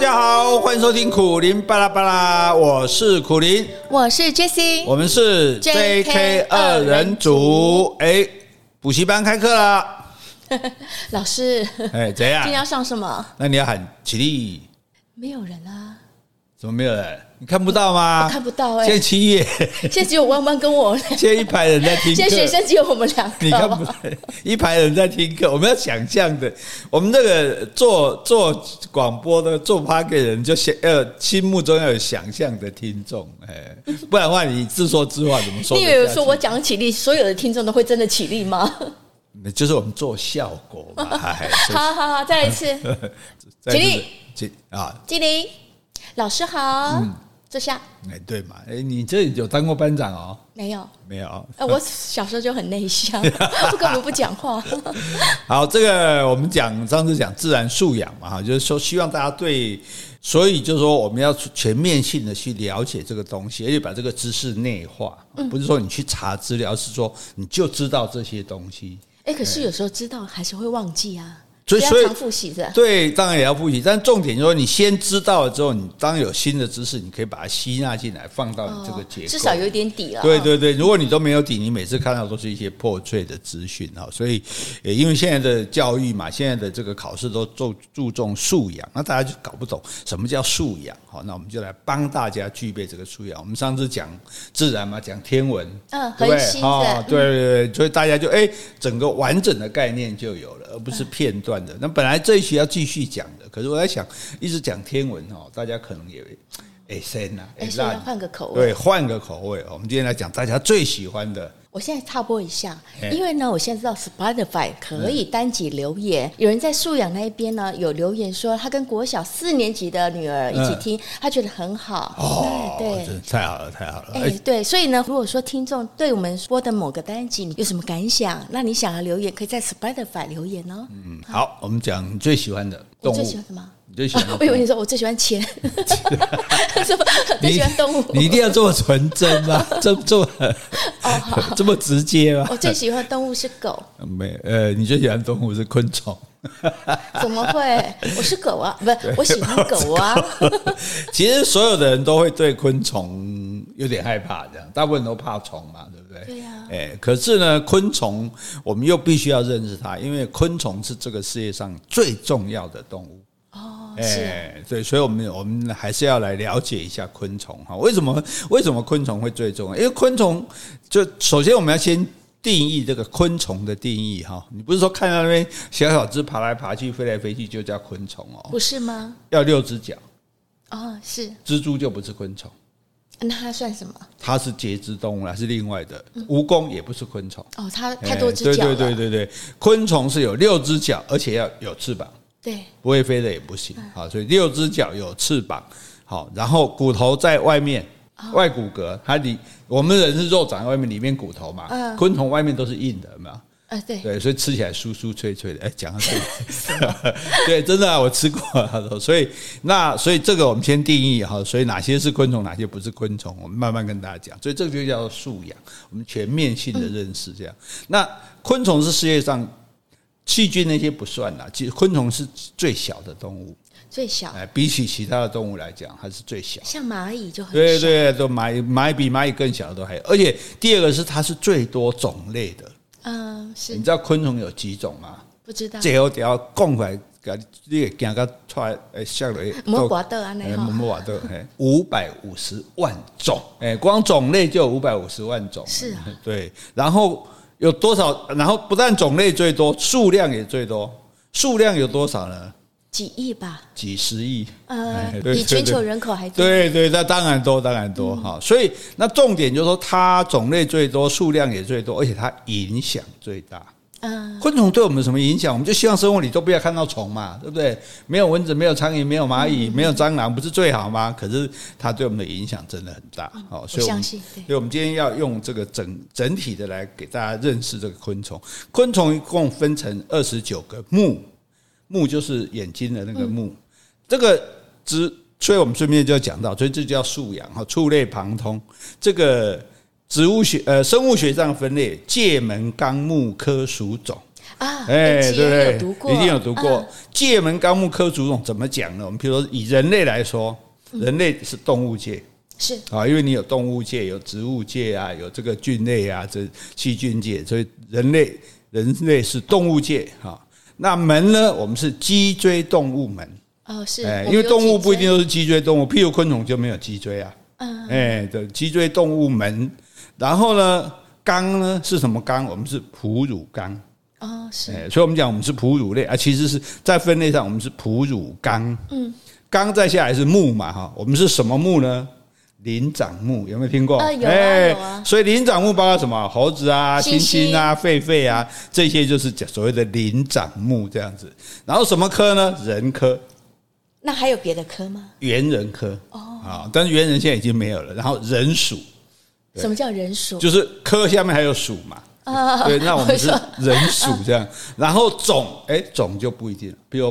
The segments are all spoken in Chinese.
家好，欢迎收听苦林巴拉巴拉，我是苦林，我是 Jessie，我们是 JK 二人组。哎，补习班开课了，老师，哎，怎样？今天要上什么？那你要喊起立。没有人啊？怎么没有人？你看不到吗？我看不到哎、欸。现在七月，现在只有弯弯跟我。现在一排人在听课。现在学生只有我们两个。你看不到，一排人在听课。我们要想象的，我们这个做做广播的做 Podcast 的人，就想要心目中要有想象的听众，哎，不然的话你自说自话怎么说？你以为说我讲起立，所有的听众都会真的起立吗？那就是我们做效果嘛。好好好，再来一次，起立，起啊，起立，老师好。嗯坐下。哎，对嘛？哎，你这有当过班长哦？没有，没有。呃，我小时候就很内向，不根本不讲话。好，这个我们讲上次讲自然素养嘛，哈，就是说希望大家对，所以就是说我们要全面性的去了解这个东西，而且把这个知识内化，不是说你去查资料，是说你就知道这些东西。哎，可是有时候知道还是会忘记啊。所以，所以复习是吧对，当然也要复习。但重点就是说，你先知道了之后，你当有新的知识，你可以把它吸纳进来，放到你这个结构，至少有一点底了。对对对，如果你都没有底，你每次看到都是一些破碎的资讯哈。所以，也因为现在的教育嘛，现在的这个考试都注注重素养，那大家就搞不懂什么叫素养。好，那我们就来帮大家具备这个素养。我们上次讲自然嘛，讲天文，嗯，对不对？哦，对对对，所以大家就哎，整个完整的概念就有了，而不是片段的。那本来这一期要继续讲的，可是我在想，一直讲天文哦，大家可能也哎先呐，哎，那换个口味，对，换个口味。我们今天来讲大家最喜欢的。我现在插播一下，因为呢，我现在知道 Spotify 可以单集留言。有人在素养那一边呢，有留言说他跟国小四年级的女儿一起听，他觉得很好。哦，对，太好了，太好了。哎，对，所以呢，如果说听众对我们播的某个单集有什么感想，那你想要留言，可以在 Spotify 留言哦。嗯，好，我们讲你最喜欢的动物。最喜欢什么？你最喜欢？我以为你说我最喜欢钱。什么？最喜欢动物？你一定要这么纯真吗？这 这么哦 好。这么直接吗？我最喜欢动物是狗。没，呃，你最喜欢动物是昆虫。怎么会？我是狗啊，不是，我喜欢狗啊。其实所有的人都会对昆虫有点害怕，这样，大部分都怕虫嘛，对不对？对呀。哎，可是呢，昆虫我们又必须要认识它，因为昆虫是这个世界上最重要的动物。哦，哎，对，所以我们我们还是要来了解一下昆虫哈。为什么为什么昆虫会最重要？因为昆虫就首先我们要先定义这个昆虫的定义哈。你不是说看到那边小小只爬来爬去、飞来飞去就叫昆虫哦？不是吗？要六只脚。哦，是。蜘蛛就不是昆虫。那它算什么？它是节肢动物，还是另外的。蜈蚣也不是昆虫。哦，它太多只脚了。对对对对对，昆虫是有六只脚，而且要有翅膀。对，不会飞的也不行。好，所以六只脚有翅膀，好，然后骨头在外面，外骨骼，它里我们人是肉长在外面，里面骨头嘛。昆虫外面都是硬的，有没有？啊，对，对，所以吃起来酥酥脆脆的。哎，讲到这里，对，真的啊，我吃过。他说，所以那所以这个我们先定义哈，所以哪些是昆虫，哪些不是昆虫，我们慢慢跟大家讲。所以这个就叫做素养，我们全面性的认识这样。那昆虫是世界上。细菌那些不算啦，其实昆虫是最小的动物，最小。哎，比起其他的动物来讲，它是最小。像蚂蚁就很小。对对，都蚂蚁蚂蚁比蚂蚁更小的都还有。而且第二个是它是最多种类的。嗯，是。你知道昆虫有几种吗？不知道。最后要讲出来，你也讲个出来，哎，下来。莫瓜豆啊，那个。莫瓜豆，哎，五百五十万种，哎，光种类就有五百五十万种。是啊。对，然后。有多少？然后不但种类最多，数量也最多。数量有多少呢？几亿吧。几十亿。呃，比全球人口还多。对对，那当然多，当然多哈。所以那重点就是说，它种类最多，数量也最多，而且它影响最大。嗯，昆虫对我们有什么影响？我们就希望生活里都不要看到虫嘛，对不对？没有蚊子，没有苍蝇，没有蚂蚁，没有蟑螂，不是最好吗？可是它对我们的影响真的很大。好，所以我相信。所以我们今天要用这个整整体的来给大家认识这个昆虫。昆虫一共分成二十九个目，目就是眼睛的那个目。这个只，所以我们顺便就要讲到，所以这叫素养哈，触类旁通这个。植物学呃，生物学上分类，界门纲目科属种。啊，哎，对不对？读过，一定有读过。界门纲目科属种怎么讲呢？我们比如说以人类来说，人类是动物界，是啊，因为你有动物界，有植物界啊，有这个菌类啊，这细菌界，所以人类人类是动物界哈。那门呢？我们是脊椎动物门哦，是，哎，因为动物不一定都是脊椎动物，譬如昆虫就没有脊椎啊，嗯，哎，对，脊椎动物门。然后呢，纲呢是什么纲？我们是哺乳纲。哦，是，所以我们讲我们是哺乳类啊，其实是在分类上我们是哺乳纲。嗯，纲再下来是目嘛哈，我们是什么目呢？灵长目有没有听过？呃，有啊，有啊。所以灵长目包括什么？猴子啊、猩猩啊、狒狒啊，这些就是讲所谓的灵长目这样子。然后什么科呢？人科。那还有别的科吗？猿人科。哦，啊，但是猿人现在已经没有了。然后人属。什么叫人属？就是科下面还有属嘛。啊，对，那我们是人属这样。然后种，哎，种就不一定了。比如，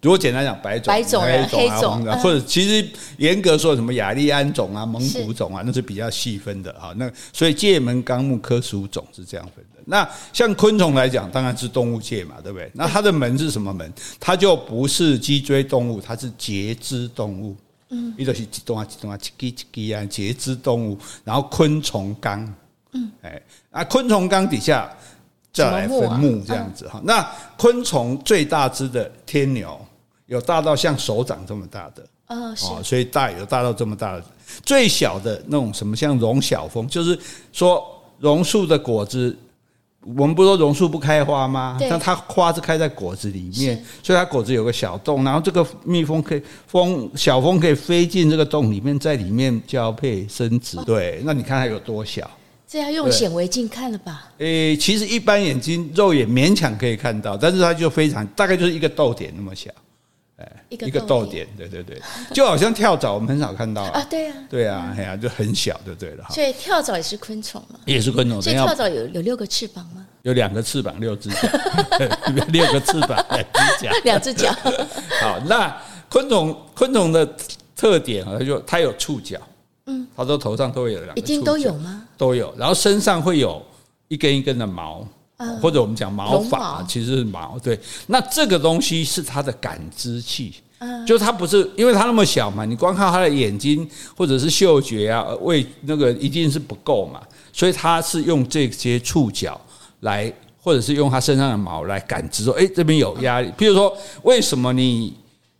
如果简单讲，白种、白种、黑种啊，或者其实严格说，什么雅利安种啊、蒙古种啊，那是比较细分的哈。那所以界门纲目科属种是这样分的。那像昆虫来讲，当然是动物界嘛，对不对？那它的门是什么门？它就不是脊椎动物，它是节肢动物。嗯，一个是几动啊几动啊，几几几啊，节肢动物。然后昆虫纲。嗯，哎，啊，昆虫纲底下再来分目这样子哈。那昆虫最大只的天牛，有大到像手掌这么大的哦，所以大有大到这么大的。最小的那种什么像榕小蜂，就是说榕树的果子，我们不说榕树不开花吗？但它花是开在果子里面，所以它果子有个小洞，然后这个蜜蜂可以蜂小蜂可以飞进这个洞里面，在里面交配生殖。对，那你看它有多小？这要用显微镜看了吧？诶，其实一般眼睛肉眼勉强可以看到，但是它就非常大概就是一个豆点那么小，哎，一个豆点，对对对，就好像跳蚤，我们很少看到啊，对啊，对啊，哎呀，就很小就对了哈。所以跳蚤也是昆虫嘛？也是昆虫。所以跳蚤有有六个翅膀吗？有两个翅膀，六只脚，六个翅膀，两只脚，两只脚。好，那昆虫昆虫的特点啊，它就它有触角。嗯，它说头上都会有两个，一定都有吗？都有，然后身上会有一根一根的毛，或者我们讲毛发，其实是毛。对，那这个东西是它的感知器，就它不是因为它那么小嘛，你光靠它的眼睛或者是嗅觉啊，味那个一定是不够嘛，所以它是用这些触角来，或者是用它身上的毛来感知说，哎，这边有压力。譬如说，为什么你？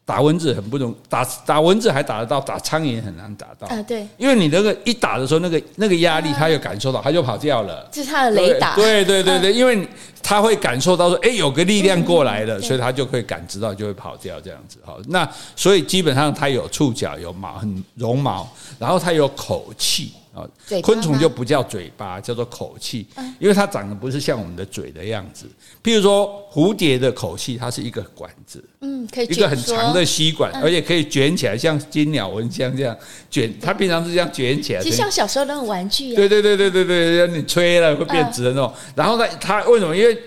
打蚊子很不容易，打打蚊子还打得到，打苍蝇很难打到。啊，对，因为你那个一打的时候，那个那个压力，它有感受到，它就跑掉了。这是它的雷达。对对对对，因为它会感受到说，哎，有个力量过来了，所以它就可以感知到，就会跑掉这样子。好，那所以基本上它有触角，有毛，很绒毛，然后它有口气。啊，昆虫就不叫嘴巴，叫做口气，因为它长得不是像我们的嘴的样子。譬如说蝴蝶的口气，它是一个管子，嗯，可以一个很长的吸管，而且可以卷起来，像金鸟蚊香这样卷。它平常是这样卷起来，其实像小时候那种玩具。对对对对对对，让你吹了会变直的那种。然后呢它为什么？因为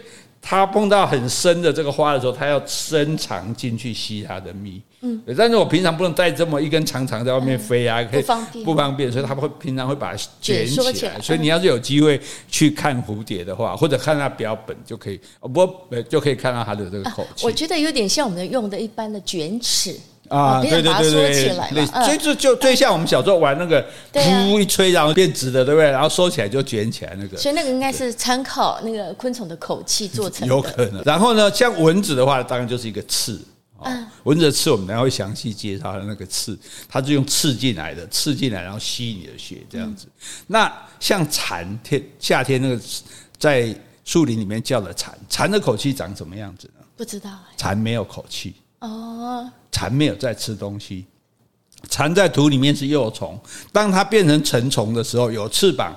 它碰到很深的这个花的时候，它要伸长进去吸它的蜜。嗯，但是我平常不能带这么一根长长在外面飞啊，可以不方便，不方便，所以他们会平常会把它卷起来。所以你要是有机会去看蝴蝶的话，或者看它标本就可以，不就可以看到它的这个口气。我觉得有点像我们用的一般的卷尺啊，对对对对，所以就就最像我们小时候玩那个，噗一吹然后变直的，对不对？然后收起来就卷起来那个。所以那个应该是参考那个昆虫的口气做成的，有可能。然后呢，像蚊子的话，当然就是一个刺。啊，蚊子的刺我们等下会详细介绍它的那个刺，它是用刺进来的，刺进来然后吸你的血这样子。嗯、那像蝉天夏天那个在树林里面叫的蝉，蝉的口气长什么样子呢？不知道。蝉没有口气哦，蝉没有在吃东西，蝉在土里面是幼虫，当它变成成虫的时候，有翅膀，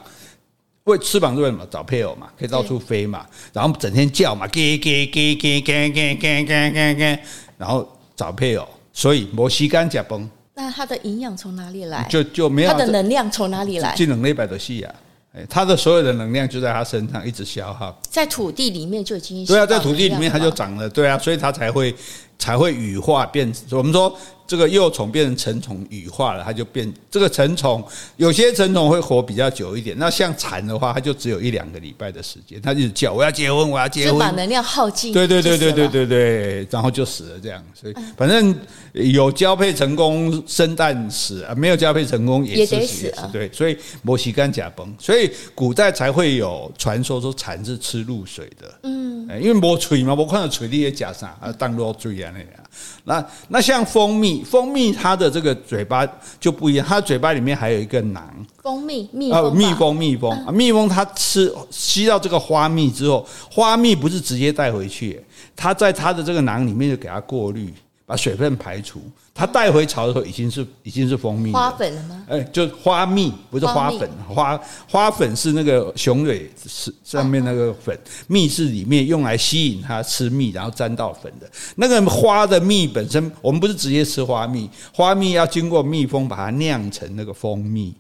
为翅膀是为什么？找配偶嘛，可以到处飞嘛，然后整天叫嘛，给给给给给给给给给给。然后找配偶，所以摩西干甲崩。那它的营养从哪里来？就就没有它的能量从哪里来？技能那百多细啊，哎，它的所有的能量就在它身上一直消耗，在土地里面就已经对啊，在土地里面它就长了，对啊，所以它才会才会羽化变。我们说。这个幼虫变成成虫羽化了，它就变这个成虫。有些成虫会活比较久一点，那像蝉的话，它就只有一两个礼拜的时间，它就叫我要结婚，我要结婚，把能量耗尽。对对对对对对对，然后就死了这样。所以反正有交配成功生蛋死啊，没有交配成功也是死。也死对，所以摩西干甲崩，所以古代才会有传说说蝉是吃露水的。嗯，因为没水嘛，我看到水里也假啥啊，当露水啊那样。那那像蜂蜜，蜂蜜它的这个嘴巴就不一样，它嘴巴里面还有一个囊。蜂蜜，蜜蜂，蜜蜂，蜜蜂啊，蜜蜂它吃吸到这个花蜜之后，花蜜不是直接带回去，它在它的这个囊里面就给它过滤。把水分排除，它带回巢的时候已经是已经是蜂蜜花粉了吗？哎，就花蜜，不是花粉，花花粉是那个雄蕊是上面那个粉，蜜是里面用来吸引它吃蜜，然后沾到粉的。那个花的蜜本身，我们不是直接吃花蜜，花蜜要经过蜜蜂把它酿成那个蜂蜜。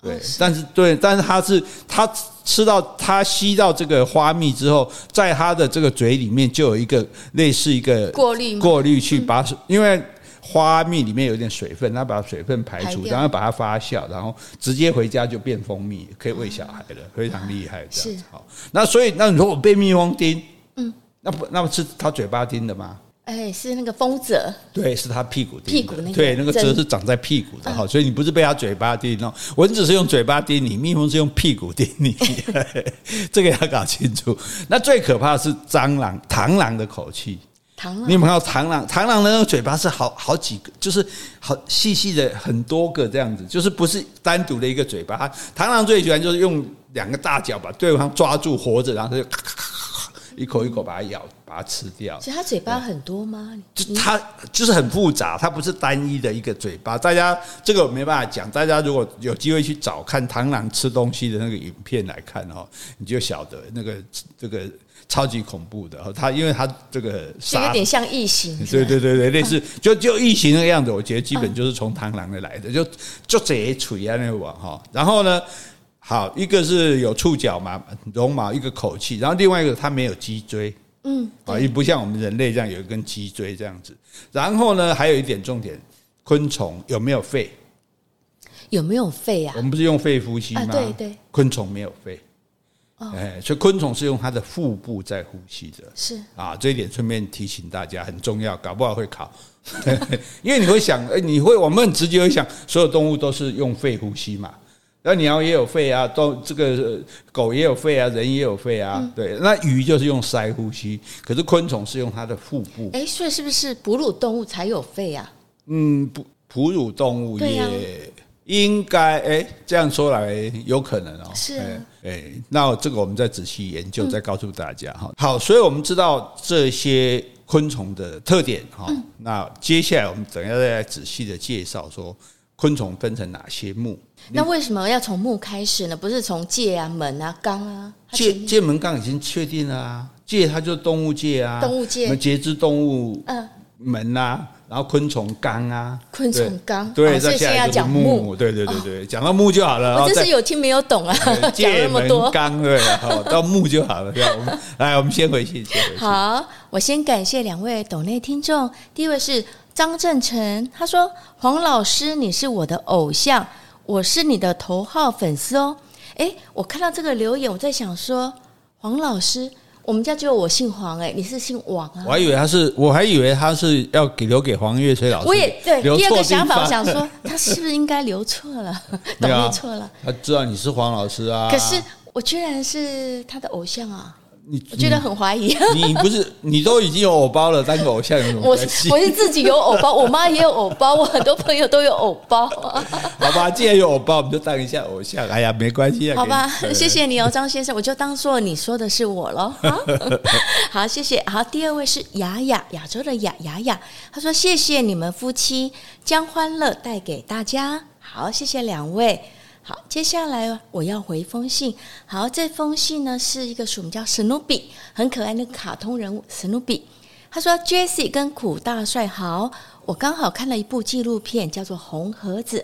对，但是对，但是它是它吃到它吸到这个花蜜之后，在它的这个嘴里面就有一个类似一个过滤过滤去把，因为花蜜里面有点水分，它把水分排除，然后把它发酵，然后直接回家就变蜂蜜，可以喂小孩了，非常厉害。这样好，那所以那如果被蜜蜂叮，嗯，那不那不是它嘴巴叮的吗？哎，是那个蜂蛰，对，是它屁股屁股那个，对，那个蛰是长在屁股的哈，所以你不是被它嘴巴叮哦，蚊子是用嘴巴叮你，蜜蜂是用屁股叮你，这个要搞清楚。那最可怕的是蟑螂、螳螂的口气，你有没有看到螳螂？螳螂的那个嘴巴是好好几个，就是好细细的很多个这样子，就是不是单独的一个嘴巴。螳螂最喜欢就是用两个大脚把对方抓住活着，然后它就咔咔咔咔一口一口把它咬。把它吃掉，其实它嘴巴很多吗？就它就是很复杂，它不是单一的一个嘴巴。大家这个我没办法讲，大家如果有机会去找看螳螂吃东西的那个影片来看哦，你就晓得那个这个超级恐怖的。它因为它这个就有点像异形，对对对对，类似就就异形的样子。我觉得基本就是从螳螂那来的，就就这一锤啊那个网哈。然后呢，好一个是有触角嘛，绒毛一个口气，然后另外一个它没有脊椎。嗯，啊，也不像我们人类这样有一根脊椎这样子。然后呢，还有一点重点，昆虫有没有肺？有没有肺啊？我们不是用肺呼吸吗？啊、对对。昆虫没有肺。哦。哎，所以昆虫是用它的腹部在呼吸的。是。啊，这一点顺便提醒大家，很重要，搞不好会考。因为你会想，哎，你会，我们很直接会想，所有动物都是用肺呼吸嘛。那鸟也有肺啊，都这个狗也有肺啊，人也有肺啊，嗯、对。那鱼就是用鳃呼吸，可是昆虫是用它的腹部。哎，所以是不是哺乳动物才有肺啊？嗯，哺哺乳动物也应该哎，这样说来有可能哦。是啊。哎，那这个我们再仔细研究，再告诉大家哈。好，所以我们知道这些昆虫的特点哈。那接下来我们等一下再来仔细的介绍说。昆虫分成哪些目？那为什么要从目开始呢？不是从界啊、门啊、纲啊？界界门纲已经确定了啊，界它就是动物界啊，动物界，节肢动物，嗯，门啊，然后昆虫纲啊，昆虫纲，对，所以现在要讲木，对对对对，讲到木就好了。我真是有听没有懂啊，讲那么多纲对，好到木就好了。来，我们先回去，先回去。好，我先感谢两位抖内听众，第一位是。张正成他说：“黄老师，你是我的偶像，我是你的头号粉丝哦。”诶，我看到这个留言，我在想说，黄老师，我们家只有我姓黄，诶，你是姓王啊？我还以为他是，我还以为他是要给留给黄月吹老师。我也对，第二个想法，我想说，他是不是应该留错了，懂错了？他知道你是黄老师啊，可是我居然是他的偶像啊！你我觉得很怀疑。你不是你都已经有偶包了，当个偶像有什么关系？我我是自己有偶包，我妈也有偶包，我很多朋友都有偶包。好吧，既然有偶包，我们就当一下偶像。哎呀，没关系啊。好吧，谢谢你哦，张先生，我就当做你说的是我喽。好，谢谢。好，第二位是雅雅，亚洲的雅雅雅，他说谢谢你们夫妻将欢乐带给大家。好，谢谢两位。好，接下来我要回封信。好，这封信呢是一个署名叫史努比，很可爱的卡通人物史努比。他说：“Jesse 跟苦大帅好，我刚好看了一部纪录片，叫做《红盒子》，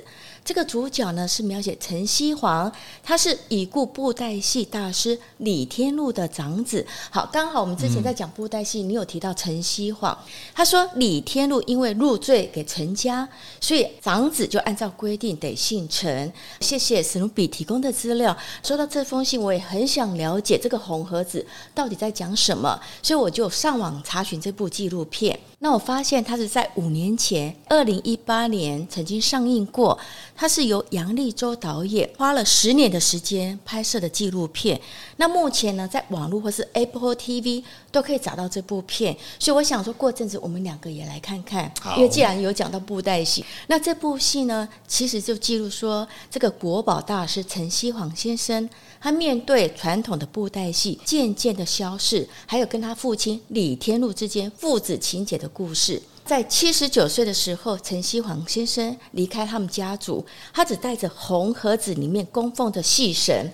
这个主角呢是描写陈希煌，他是已故布袋戏大师李天禄的长子。好，刚好我们之前在讲布袋戏，你有提到陈希煌，他说李天禄因为入赘给陈家，所以长子就按照规定得姓陈。谢谢史努比提供的资料。收到这封信，我也很想了解这个红盒子到底在讲什么，所以我就上网查询这部纪录片。那我发现它是在五年前，二零一八年曾经上映过。它是由杨力州导演花了十年的时间拍摄的纪录片。那目前呢，在网络或是 Apple TV 都可以找到这部片。所以我想说过阵子我们两个也来看看，因为既然有讲到布袋戏，那这部戏呢，其实就记录说这个国宝大师陈锡煌先生，他面对传统的布袋戏渐渐的消逝，还有跟他父亲李天禄之间父子情结的故事。在七十九岁的时候，陈锡煌先生离开他们家族，他只带着红盒子里面供奉的戏神，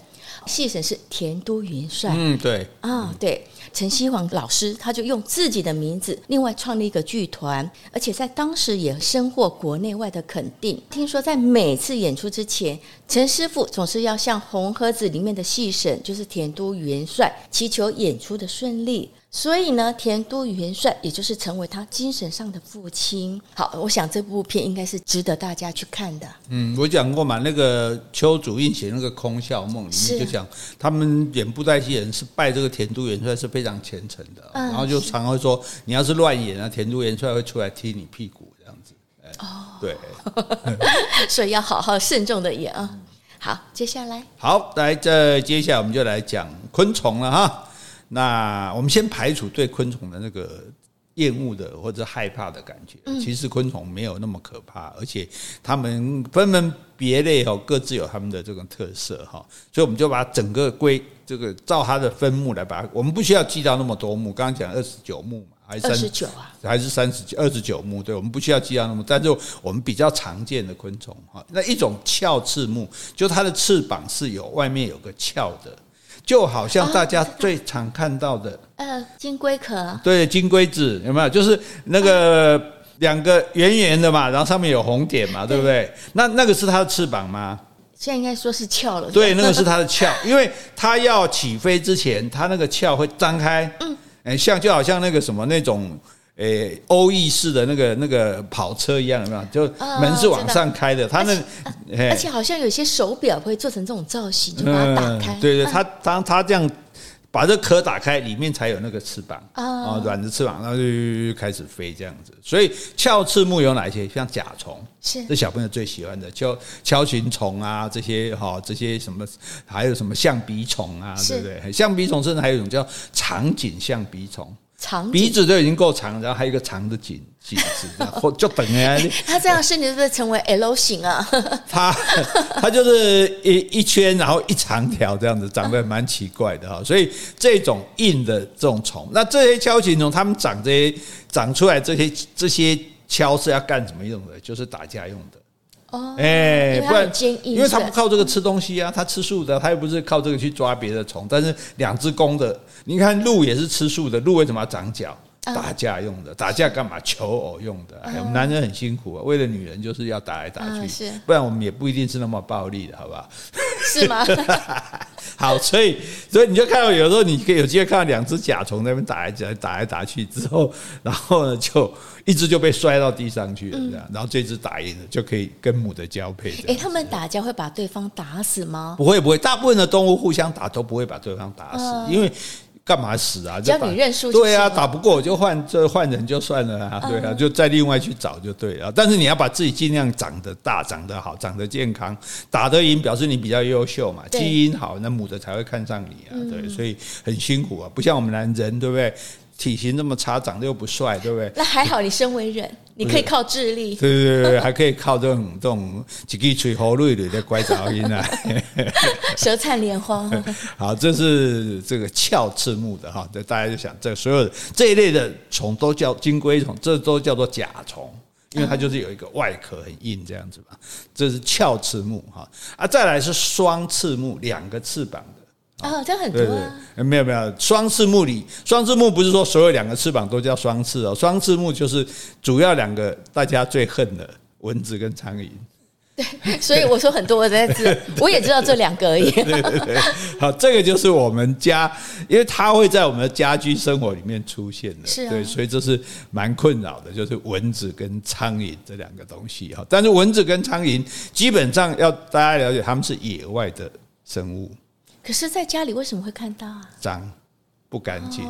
戏神是田都元帅。嗯，对，啊，对，陈希煌老师他就用自己的名字，另外创立一个剧团，而且在当时也深获国内外的肯定。听说在每次演出之前，陈师傅总是要向红盒子里面的戏神，就是田都元帅，祈求演出的顺利。所以呢，田都元帅也就是成为他精神上的父亲。好，我想这部片应该是值得大家去看的。嗯，我讲过嘛，那个邱祖印写那个《空笑梦》里面就讲，他们演布袋戏人是拜这个田都元帅是非常虔诚的，嗯、然后就常会说，你要是乱演啊，田都元帅会出来踢你屁股这样子。哦，对，所以要好好慎重的演啊。好，接下来，好，来，这接下来我们就来讲昆虫了哈。那我们先排除对昆虫的那个厌恶的或者害怕的感觉。其实昆虫没有那么可怕，而且它们分门别类哦，各自有它们的这种特色哈。所以我们就把整个归这个照它的分目来把它，我们不需要记到那么多目。刚刚讲二十九目嘛，还是三十九啊？还是三十九？二十九目？对，我们不需要记到那么，但是我们比较常见的昆虫哈，那一种鞘翅目，就它的翅膀是有外面有个鞘的。就好像大家最常看到的，呃，金龟壳，对，金龟子有没有？就是那个两个圆圆的嘛，然后上面有红点嘛，对不对？那那个是它的翅膀吗？现在应该说是鞘了。对，那个是它的鞘，因为它要起飞之前，它那个鞘会张开，嗯，像就好像那个什么那种。诶，欧意式的那个那个跑车一样，有没有？就门是往上开的，它那而且好像有些手表会做成这种造型，就把它打开。对对，它当它这样把这壳打开，里面才有那个翅膀啊，软的翅膀，然后就开始飞这样子。所以鞘翅目有哪些？像甲虫，是这小朋友最喜欢的，就锹形虫啊，这些哈，这些什么，还有什么象鼻虫啊，对不对？象鼻虫甚至还有一种叫长颈象鼻虫。长鼻子都已经够长，然后还有一个长的颈颈子，然后 就等于。它 这样身体是不是成为 L 型啊？它它就是一一圈，然后一长条这样子，长得蛮奇怪的哈。所以这种硬的这种虫，那这些锹形虫，它们长这些长出来这些这些锹是要干什么用的？就是打架用的。哦，哎，不然，因为它不靠这个吃东西啊，它吃素的，它又不是靠这个去抓别的虫。但是两只公的，你看鹿也是吃素的，鹿为什么要长角？打架用的，打架干嘛？求偶用的。我们男人很辛苦啊，为了女人就是要打来打去，不然我们也不一定是那么暴力的，好不好？是吗？好，所以所以你就看到有时候你可以有机会看到两只甲虫在那边打来打打来打去之后，然后呢就一只就被摔到地上去了，这样，然后这只打赢了就可以跟母的交配。哎，他们打架会把对方打死吗？不会不会，大部分的动物互相打都不会把对方打死，因为。干嘛死啊？只要你认输，对啊，打不过我就换，这换人就算了啊，对啊，就再另外去找就对了。但是你要把自己尽量长得大、长得好、长得健康，打得赢表示你比较优秀嘛，基因好，那母的才会看上你啊，对，所以很辛苦啊，不像我们男人，对不对？体型这么差，长得又不帅，对不对？那还好，你身为人，你可以靠智力。对对对，还可以靠这种这种几个吹喉瑞瑞的乖噪音啊，舌灿莲花。好，这是这个鞘翅目的哈，这大家就想，这所有这一类的虫都叫金龟虫，这都叫做甲虫，因为它就是有一个外壳很硬这样子嘛。这是鞘翅目哈啊，再来是双翅目，两个翅膀。哦，这样很多啊！没有没有，双翅目里，双翅目不是说所有两个翅膀都叫双翅哦，双翅目就是主要两个大家最恨的蚊子跟苍蝇。对，所以我说很多我在这，我也知道这两个而已。对对对，好，这个就是我们家，因为它会在我们的家居生活里面出现的，是啊，对，所以这是蛮困扰的，就是蚊子跟苍蝇这两个东西哈。但是蚊子跟苍蝇基本上要大家了解，它们是野外的生物。可是，在家里为什么会看到啊？脏，不干净。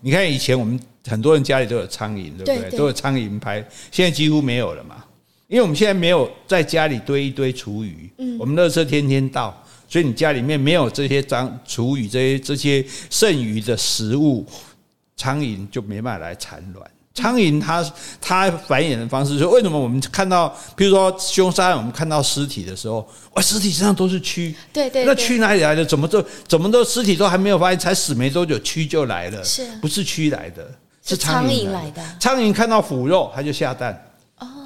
你看以前我们很多人家里都有苍蝇，对不对？都有苍蝇拍，现在几乎没有了嘛。因为我们现在没有在家里堆一堆厨余，嗯，我们垃圾天天到，所以你家里面没有这些脏厨余，这些这些剩余的食物，苍蝇就没办法来产卵。苍蝇它它繁衍的方式，所以为什么我们看到，比如说凶杀案，我们看到尸体的时候，哇，尸体身上都是蛆，对对，那蛆哪里来的？怎么都怎么都尸体都还没有发现，才死没多久，蛆就来了，是，不是蛆来的，是苍蝇来的。苍蝇看到腐肉，它就下蛋。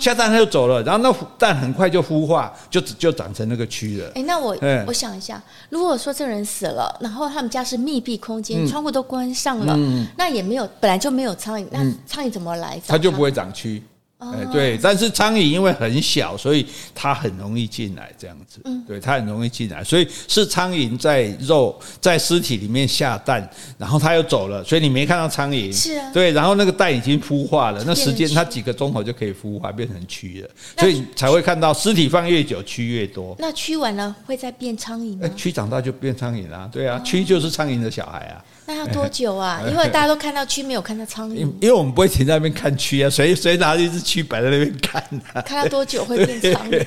下蛋它就走了，然后那蛋很快就孵化，就就长成那个蛆了。哎，那我、欸、我想一下，如果说这个人死了，然后他们家是密闭空间，嗯、窗户都关上了，嗯、那也没有，本来就没有苍蝇，那苍蝇怎么来？它就不会长蛆。哎，对，但是苍蝇因为很小，所以它很容易进来，这样子。嗯，对，它很容易进来，所以是苍蝇在肉在尸体里面下蛋，然后它又走了，所以你没看到苍蝇。是啊。对，然后那个蛋已经孵化了，那时间它几个钟头就可以孵化变成蛆了，所以才会看到尸体放越久蛆越多。那蛆完了会再变苍蝇吗？蛆长大就变苍蝇啦，对啊，蛆就是苍蝇的小孩啊。那要多久啊？因为大家都看到蛆，没有看到苍蝇。因为我们不会停在那边看蛆啊，谁谁拿着一只蛆摆在那边看啊？看到多久会变苍蝇？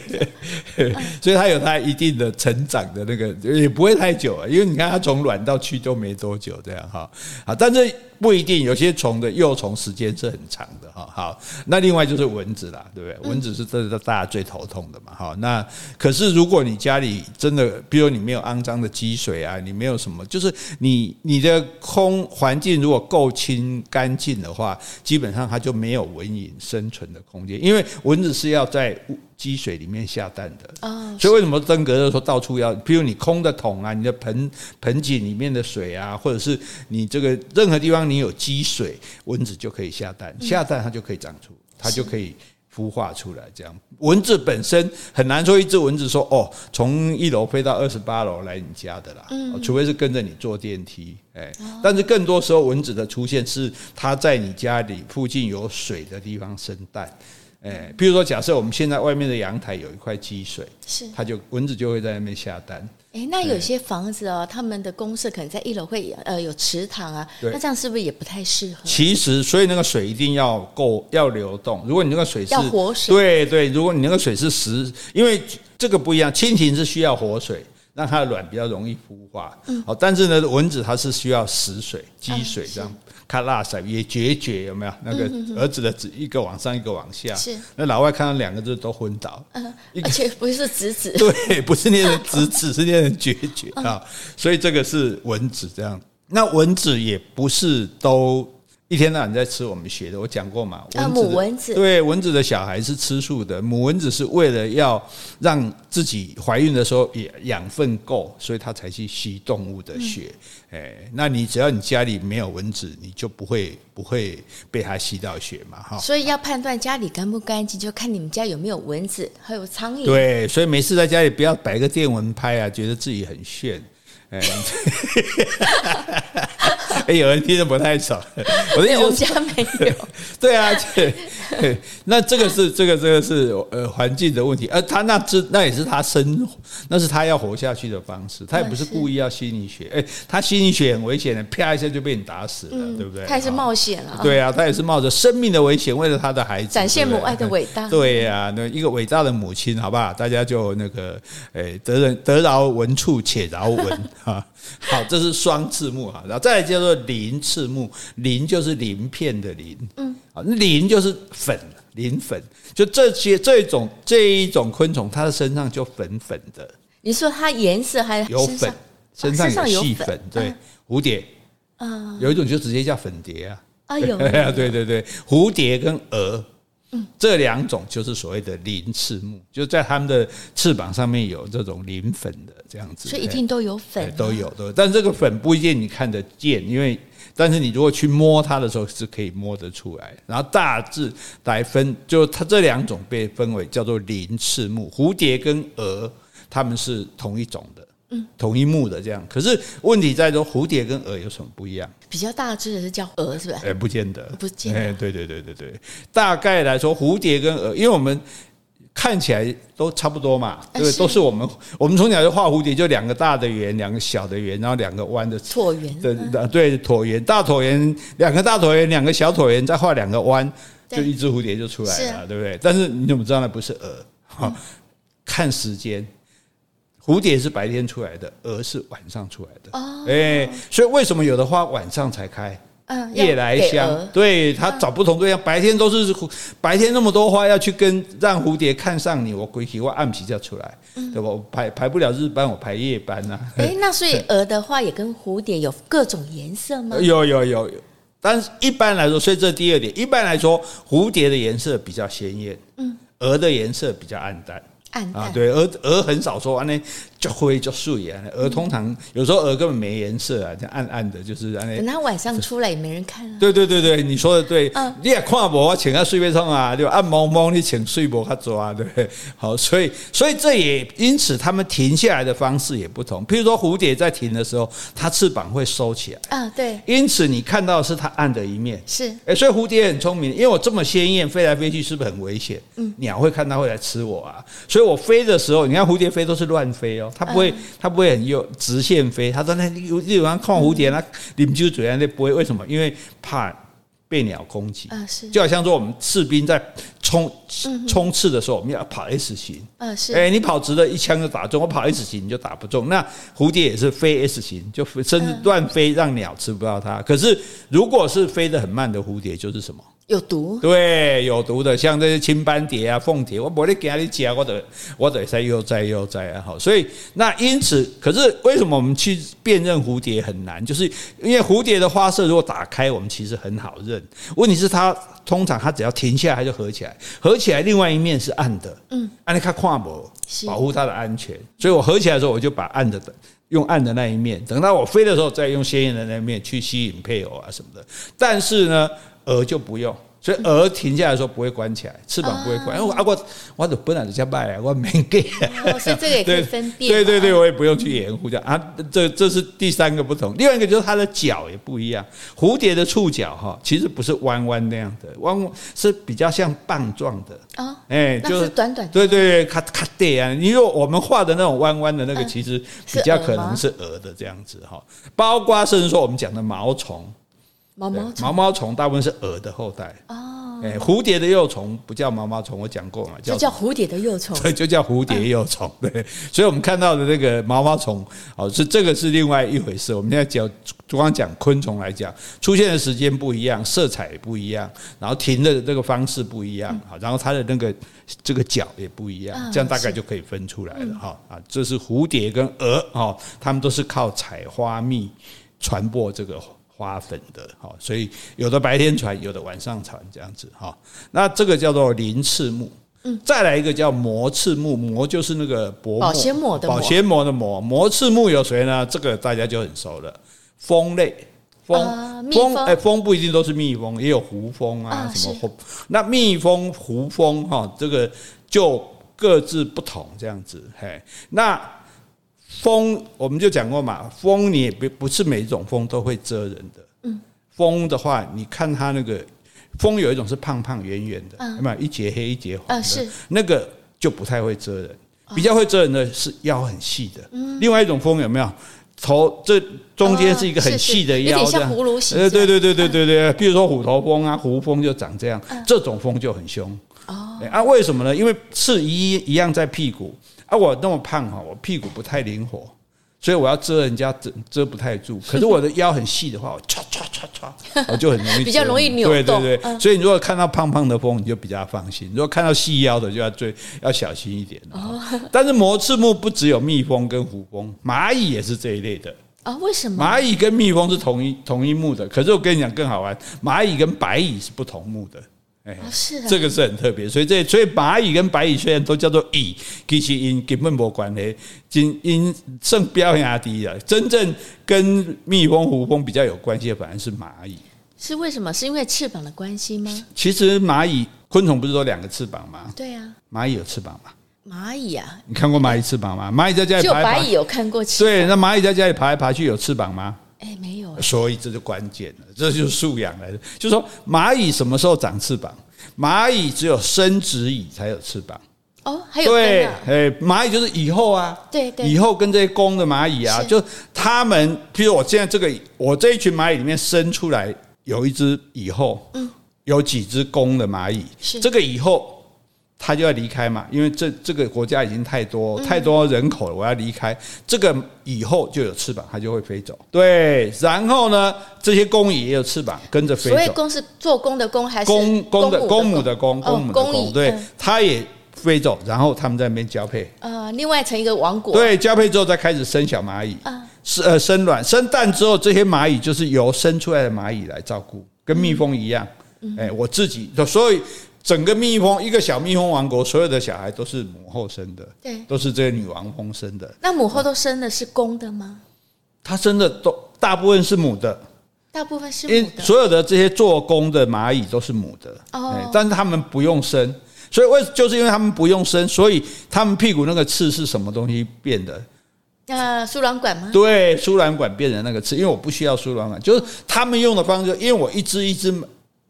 所以它有它一定的成长的那个，也不会太久啊。因为你看它从卵到蛆都没多久，这样哈。好，但是。不一定，有些虫的幼虫时间是很长的哈。好，那另外就是蚊子啦，对不对？蚊子是这是大家最头痛的嘛。好，那可是如果你家里真的，比如你没有肮脏的积水啊，你没有什么，就是你你的空环境如果够清干净的话，基本上它就没有蚊蝇生存的空间，因为蚊子是要在。积水里面下蛋的，所以为什么登革热说到处要，譬如你空的桶啊，你的盆盆景里面的水啊，或者是你这个任何地方你有积水，蚊子就可以下蛋，下蛋它就可以长出，它就可以孵化出来。这样。蚊子本身很难说一只蚊子说哦，从一楼飞到二十八楼来你家的啦，除非是跟着你坐电梯，哎，但是更多时候蚊子的出现是它在你家里附近有水的地方生蛋。哎，比如说，假设我们现在外面的阳台有一块积水，是它就蚊子就会在那边下蛋。哎，那有些房子哦，他们的公社可能在一楼会呃有池塘啊，那这样是不是也不太适合？其实，所以那个水一定要够要流动。如果你那个水是要活水，对对，如果你那个水是实，因为这个不一样，蜻蜓是需要活水，让它的卵比较容易孵化。嗯，好，但是呢，蚊子它是需要死水、积水这样。看蜡色也决绝有没有？那个儿子的子一个往上一个往下，是那老外看到两个字都昏倒，嗯，而且不是子子，对，不是念成子子，是念成决绝啊，所以这个是蚊子这样。那蚊子也不是都。一天到晚在吃我们学的，我讲过嘛？蚊子母蚊子对蚊子的小孩是吃素的，母蚊子是为了要让自己怀孕的时候也养分够，所以它才去吸动物的血。哎，那你只要你家里没有蚊子，你就不会不会被它吸到血嘛？哈。所以要判断家里干不干净，就看你们家有没有蚊子，还有苍蝇。对，所以每次在家里不要摆个电蚊拍啊，觉得自己很炫。哎，哎，有人听得不太爽。我的我家没有。对啊，对，那这个是这个这个是呃环境的问题，而他那这那也是他生，那是他要活下去的方式，他也不是故意要吸你血。哎，他吸你血很危险的，啪一下就被你打死了，对不对？他也是冒险了。对啊，他也是冒着生命的危险，为了他的孩子，展现母爱的伟大。对呀，那一个伟大的母亲，好不好？大家就那个，哎，得人得饶文处且饶文。啊，好，这是双翅目哈，然后再来叫做鳞翅目，鳞就是鳞片的鳞，嗯，啊，鳞就是粉，鳞粉，就这些这一种这一种昆虫，它的身上就粉粉的。你说它颜色还有粉，身上有细粉，对，蝴蝶，啊，有一种就直接叫粉蝶啊，啊有，对对对，蝴蝶跟蛾。这两种就是所谓的鳞翅目，就在它们的翅膀上面有这种鳞粉的这样子，所以一定都有粉，都有都有。但这个粉不一定你看得见，因为但是你如果去摸它的时候是可以摸得出来。然后大致来分，就它这两种被分为叫做鳞翅目，蝴蝶跟蛾它们是同一种的。嗯，同一目的这样，可是问题在说蝴蝶跟蛾有什么不一样？比较大只的是叫蛾，是不是？哎，不见得，不见得。哎，对对对对对，大概来说，蝴蝶跟蛾，因为我们看起来都差不多嘛，对，都是我们我们从小就画蝴蝶，就两个大的圆，两个小的圆，然后两个弯的椭圆，对对，椭圆，大椭圆，两个大椭圆，两个小椭圆，再画两个弯，就一只蝴蝶就出来了，对不对？但是你怎么知道那不是蛾？哈，看时间。蝴蝶是白天出来的，蛾是晚上出来的。哦，哎，所以为什么有的花晚上才开？嗯，夜来香，对，它找不同对象，白天都是白天那么多花要去跟让蝴蝶看上你，我鬼起我暗皮就出来，对吧？我排排不了日班，我排夜班呐。哎，那所以 蛾的话也跟蝴蝶有各种颜色吗？有有有有，但是一般来说，所以这第二点，一般来说，蝴蝶的颜色比较鲜艳，嗯，蛾的颜色比较暗淡。啊，对，而而很少说啊，那就灰就素颜。蛾通常有时候鹅根本没颜色啊，就暗暗的，就是那。等它晚上出来也没人看啊。对对对对，你说的对。嗯，你也看我，我请他睡不上啊，对吧？暗蒙蒙，你请睡不他抓，对不对？好，所以所以这也因此，他们停下来的方式也不同。譬如说，蝴蝶在停的时候，它翅膀会收起来。啊，对。因此你看到的是它暗的一面。是。哎，所以蝴蝶很聪明，因为我这么鲜艳，飞来飞去是不是很危险？嗯。鸟会看到会来吃我啊，所以我飞的时候，你看蝴蝶飞都是乱飞哦，它不会，它不会很有直线飞。它说那有有人看蝴蝶，那领就嘴啊，那不会。为什么？因为怕被鸟攻击。啊，是。就好像说我们士兵在冲冲刺的时候，我们要跑 S 型。啊，是。哎，你跑直了，一枪就打中；我跑 S 型，你就打不中。那蝴蝶也是飞 S 型，就甚至乱飞，让鸟吃不到它。可是如果是飞得很慢的蝴蝶，就是什么？有毒，对，有毒的，像这些青斑蝶啊、凤蝶，我不会给它讲，我得我得再悠哉悠哉啊，好，所以那因此，可是为什么我们去辨认蝴蝶很难？就是因为蝴蝶的花色如果打开，我们其实很好认。问题是它通常它只要停下来，它就合起来，合起来另外一面是暗的，嗯，按你看看不保护它的安全，所以我合起来的时候，我就把暗的用暗的那一面，等到我飞的时候再用鲜艳的那一面去吸引配偶啊什么的。但是呢。蛾就不用，所以蛾停下来的时候不会关起来，翅膀不会关。因为啊，我我的本来就叫卖啊，我没给。所以这个也可以分辨。对对对，我也不用去掩护这样啊。这这是第三个不同。另外一个就是它的脚也不一样。蝴蝶的触角哈，其实不是弯弯那样的，弯是比较像棒状的啊。哎，就是短短。对对对，咔咔对啊。因为我们画的那种弯弯的那个，其实比较可能是蛾的这样子哈。包括甚至说我们讲的毛虫。毛毛虫，毛毛虫大部分是蛾的后代哦。哎，蝴蝶的幼虫不叫毛毛虫，我讲过嘛，叫叫蝴蝶的幼虫，对，就叫蝴蝶幼虫。对，所以我们看到的那个毛毛虫，哦，是这个是另外一回事。我们现在讲，光讲昆虫来讲，出现的时间不一样，色彩也不一样，然后停的这个方式不一样，好，然后它的那个这个脚也不一样，这样大概就可以分出来了哈。啊，这是蝴蝶跟蛾哦，它们都是靠采花蜜传播这个。花粉的，哈，所以有的白天传，有的晚上传，这样子哈。那这个叫做鳞翅目，嗯，再来一个叫膜翅目，膜就是那个薄膜，保鲜膜的保鲜膜的膜。膜翅目有谁呢？这个大家就很熟了，蜂类，蜂，蜂，哎，蜂不一定都是蜜蜂，也有胡蜂啊，什么蜂。那蜜蜂、胡蜂哈，这个就各自不同，这样子，嘿，那。蜂，我们就讲过嘛，风你也不不是每一种风都会蛰人的。嗯，风的话，你看它那个风有一种是胖胖圆圆的，有没有一节黑一节黄的？是那个就不太会蛰人，比较会蛰人的是腰很细的。嗯，另外一种风有没有头这中间是一个很细的腰，有点像葫芦形。呃，对对对对对对，比如说虎头蜂啊，胡蜂就长这样，这种蜂就很凶。哦，啊，为什么呢？因为翅一一样在屁股。啊，我那么胖哈，我屁股不太灵活，所以我要遮人家遮遮不太住。可是我的腰很细的话，我唰唰唰唰，我就很容易 比较容易扭动。对对对，所以你如果看到胖胖的蜂，你就比较放心；如果看到细腰的，就要最要小心一点。哦。但是膜翅目不只有蜜蜂跟胡蜂，蚂蚁也是这一类的啊？为什么？蚂蚁跟蜜蜂是同一同一目的，可是我跟你讲更好玩，蚂蚁跟白蚁是不同目的。哎，是啊，这个是很特别。所以这所以蚂蚁跟白蚁虽然都叫做蚁，其实因根本没关系，仅因圣标压低了。真正跟蜜蜂、胡蜂比较有关系的，反而是蚂蚁。是为什么？是因为翅膀的关系吗？其实蚂蚁昆虫不是都两个翅膀吗？对啊，蚂蚁有翅膀吗？蚂蚁啊，你看过蚂蚁翅膀吗？蚂蚁在家里爬来爬，就白蚁有看过翅膀。对，那蚂蚁在家里爬来爬去有翅膀吗？哎，没有。所以这就关键了，这就是素养来的。就是说蚂蚁什么时候长翅膀？蚂蚁只有生殖蚁才有翅膀。哦，还有对，哎，蚂蚁就是蚁后啊，对对，蚁后跟这些公的蚂蚁啊，就他们，譬如我现在这个，我这一群蚂蚁里面生出来。有一只蚁后，嗯，有几只公的蚂蚁，是这个蚁后，它就要离开嘛，因为这这个国家已经太多太多人口了，我要离开。这个以后就有翅膀，它就会飞走。对，然后呢，这些公蚁也有翅膀，跟着飞走。所以公是做工的工还是公公的公母的公公母的公？对，它也飞走，然后他们在那边交配。呃，另外成一个王国。对，交配之后再开始生小蚂蚁。是呃，生卵生蛋之后，这些蚂蚁就是由生出来的蚂蚁来照顾，跟蜜蜂一样。哎，我自己，所以整个蜜蜂一个小蜜蜂王国，所有的小孩都是母后生的，对，都是这些女王蜂生的。那母后都生的是公的吗？它生的都大部分是母的，大部分是母的。因为所有的这些做工的蚂蚁都是母的哦，但是它们不用生，所以为就是因为它们不用生，所以它们屁股那个刺是什么东西变的？呃，输卵管吗？对，输卵管变成那个刺，因为我不需要输卵管，就是他们用的方式，因为我一只一只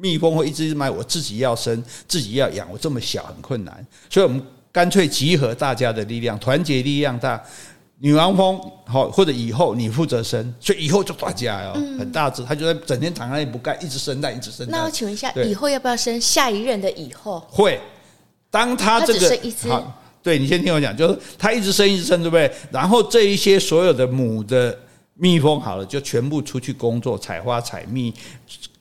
蜜蜂会一只一只蚂蚁，我自己要生，自己要养，我这么小很困难，所以我们干脆集合大家的力量，团结力量大。女王蜂好，或者以后你负责生，所以以后就大家哦，很大只，它就在整天躺在那里不干，一直生蛋，一直生蛋。那我请问一下，以后要不要生下一任的以后？会，当他这个好。对，你先听我讲，就是它一直生一直生，对不对？然后这一些所有的母的蜜蜂好了，就全部出去工作，采花采蜜，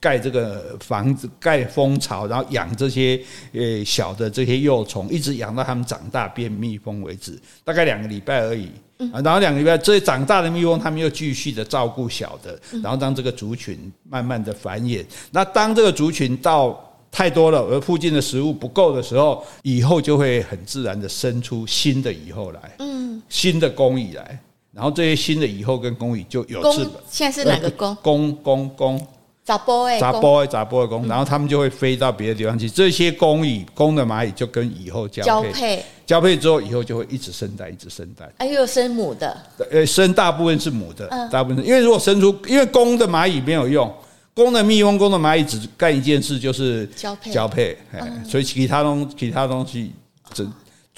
盖这个房子，盖蜂巢，然后养这些呃小的这些幼虫，一直养到它们长大变蜜蜂为止，大概两个礼拜而已。然后两个礼拜，这些长大的蜜蜂，它们又继续的照顾小的，然后让这个族群慢慢的繁衍。那当这个族群到太多了，而附近的食物不够的时候，蚁后就会很自然的生出新的蚁后来，嗯，新的工蚁来，然后这些新的蚁后跟工蚁就有翅膀。现在是哪个工？工 工工，杂波哎，杂波哎，杂波的工，然后他们就会飞到别的地方去。这些工蚁，工的蚂蚁就跟蚁后交配，交配，之后，以后就会一直生蛋，一直生蛋。哎，又生母的，呃，生大部分是母的，大部分是，因为如果生出，因为公的蚂蚁没有用。公的蜜蜂、公的蚂蚁只干一件事，就是交配。交配，所以其他东其他东西，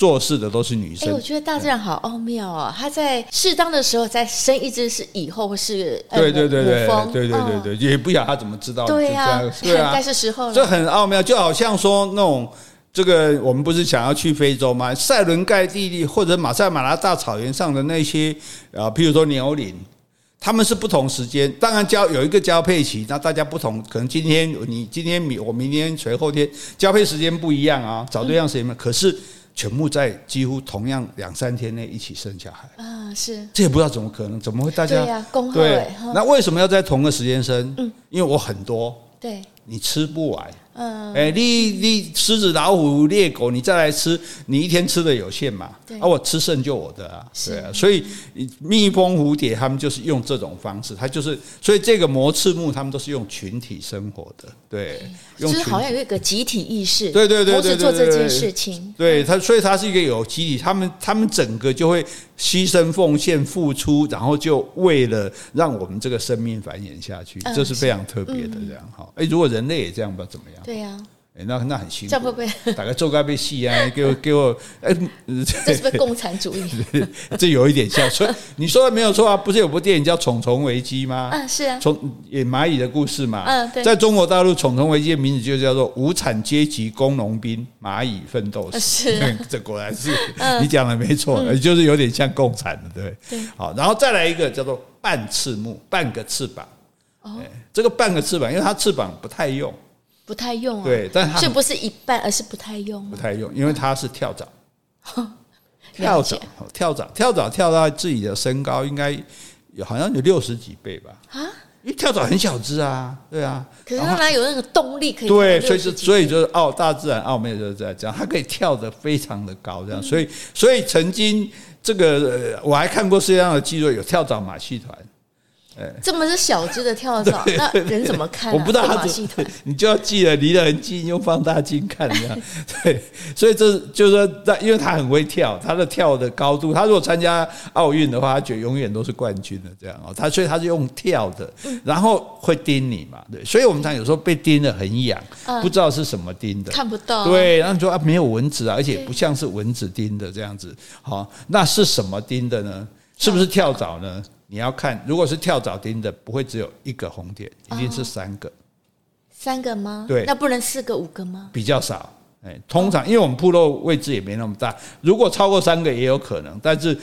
做事的都是女生。哎，我觉得大自然好奥妙哦，它在适当的时候再生一只是以后或是对对对对对对对对，也不晓得他怎么知道。对呀，对啊，该是时候了。这很奥妙，就好像说那种这个，我们不是想要去非洲吗？塞伦盖蒂地或者马赛马拉大草原上的那些啊，譬如说牛羚。他们是不同时间，当然交有一个交配期，那大家不同，可能今天你今天明我明天随后天交配时间不一样啊，找对象时间嘛，可是全部在几乎同样两三天内一起生小孩啊，是这也不知道怎么可能，怎么会大家对呀，恭贺哎，那为什么要在同个时间生？嗯，因为我很多，对，你吃不完。嗯，哎，你你狮子、老虎、猎狗，你再来吃，你一天吃的有限嘛？对，啊，我吃剩就我的啊，对啊，所以蜜蜂、蝴蝶，他们就是用这种方式，它就是，所以这个膜翅目，他们都是用群体生活的，对，就是好像有一个集体意识，对对对，同时做这件事情，对它，所以它是一个有集体，他们他们整个就会牺牲、奉献、付出，然后就为了让我们这个生命繁衍下去，这是非常特别的，这样哈。哎，如果人类也这样，不知道怎么样。对呀、啊，哎，那那很辛苦。这会不会大概做该被戏啊？给我给我，哎，这是不是共产主义？这有一点像。所以你说的没有错啊，不是有部电影叫《虫虫危机》吗？嗯，是啊，虫也蚂蚁的故事嘛。嗯，对。在中国大陆，《虫虫危机》的名字就叫做《无产阶级工农兵蚂蚁奋斗史》。是，这果然是你讲的没错，就是有点像共产的，对。对。好，然后再来一个叫做半翅目，半个翅膀。哦，这个半个翅膀，因为它翅膀不太用，不太用啊。对，但它是不是一半，而是不太用，不太用，因为它是跳蚤，跳蚤，跳蚤，跳蚤跳到自己的身高应该有好像有六十几倍吧？啊，因为跳蚤很小只啊，对啊。可是它哪有那个动力可以？对，所以是所以就是奥大自然奥妙就是这样，它可以跳得非常的高，这样。所以所以曾经这个我还看过世界上的记录，有跳蚤马戏团。这么是小只的跳蚤，那人怎么看、啊？我不知道他怎么，你就要记得离得很近，用放大镜看这样。对，所以这就是说，因为他很会跳，他的跳的高度，他如果参加奥运的话，他觉得永远都是冠军的这样哦。他所以他是用跳的，然后会叮你嘛，对。所以我们常有时候被叮的很痒，不知道是什么叮的，看不到。对，然后你说啊，没有蚊子啊，而且不像是蚊子叮的这样子。好，那是什么叮的呢？是不是跳蚤呢？你要看，如果是跳蚤叮的，不会只有一个红点，一定是三个。三个吗？对，那不能四个、五个吗？比较少，哎，通常因为我们部落位置也没那么大，如果超过三个也有可能，但是。